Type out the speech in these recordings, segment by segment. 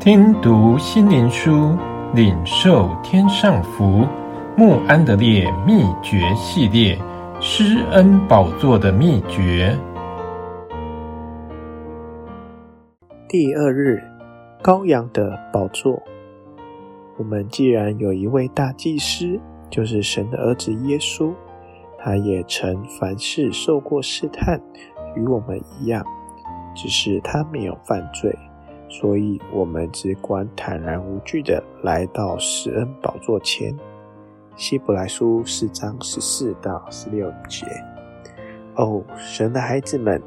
听读心灵书，领受天上福。穆安德烈秘诀系列：施恩宝座的秘诀。第二日，羔羊的宝座。我们既然有一位大祭司，就是神的儿子耶稣，他也曾凡事受过试探，与我们一样，只是他没有犯罪。所以，我们只管坦然无惧地来到施恩宝座前。希伯来书四章十四到十六节。哦，神的孩子们，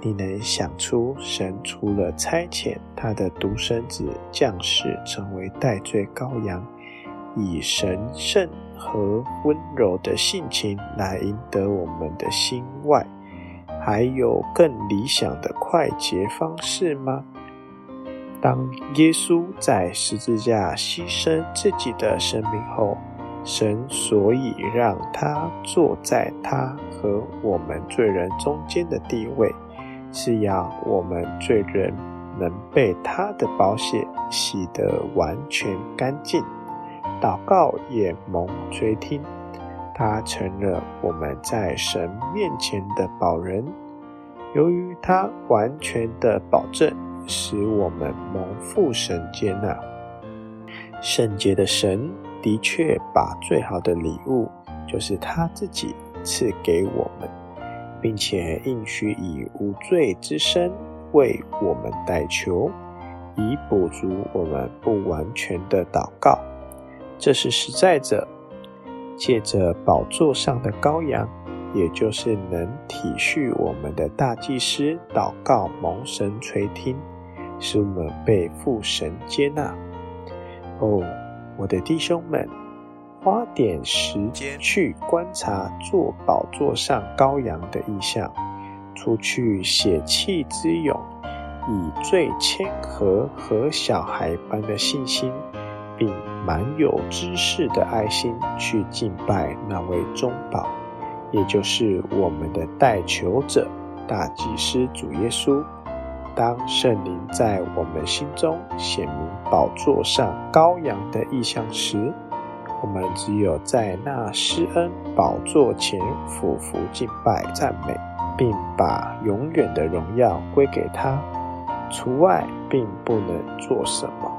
你能想出神除了差遣他的独生子降世成为代罪羔羊，以神圣和温柔的性情来赢得我们的心外，还有更理想的快捷方式吗？当耶稣在十字架牺牲自己的生命后，神所以让他坐在他和我们罪人中间的地位，是要我们罪人能被他的宝血洗得完全干净，祷告也蒙垂听。他成了我们在神面前的保人，由于他完全的保证。使我们蒙父神接纳，圣洁的神的确把最好的礼物，就是他自己赐给我们，并且应许以无罪之身为我们代求，以补足我们不完全的祷告。这是实在者，借着宝座上的羔羊，也就是能体恤我们的大祭司，祷告蒙神垂听。使我们被父神接纳。哦，我的弟兄们，花点时间去观察坐宝座上羔羊的意象，除去血气之勇，以最谦和和小孩般的信心，并满有知识的爱心去敬拜那位中保，也就是我们的代求者大祭司主耶稣。当圣灵在我们心中显明宝座上羔羊的意象时，我们只有在那施恩宝座前俯伏敬拜赞美，并把永远的荣耀归给他，除外并不能做什么。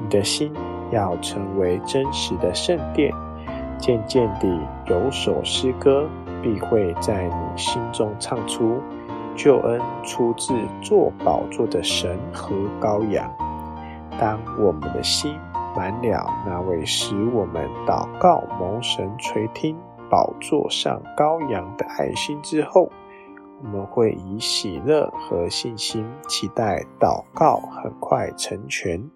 你的心要成为真实的圣殿，渐渐地有首诗歌必会在你心中唱出。救恩出自坐宝座的神和羔羊。当我们的心满了那位使我们祷告蒙神垂听宝座上羔羊的爱心之后，我们会以喜乐和信心期待祷告很快成全。